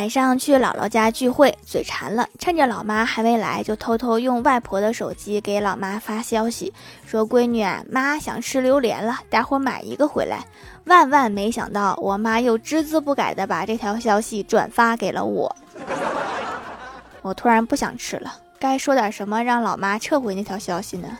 晚上去姥姥家聚会，嘴馋了，趁着老妈还没来，就偷偷用外婆的手机给老妈发消息，说：“闺女啊，妈想吃榴莲了，待会买一个回来。”万万没想到，我妈又只字不改的把这条消息转发给了我。我突然不想吃了，该说点什么让老妈撤回那条消息呢？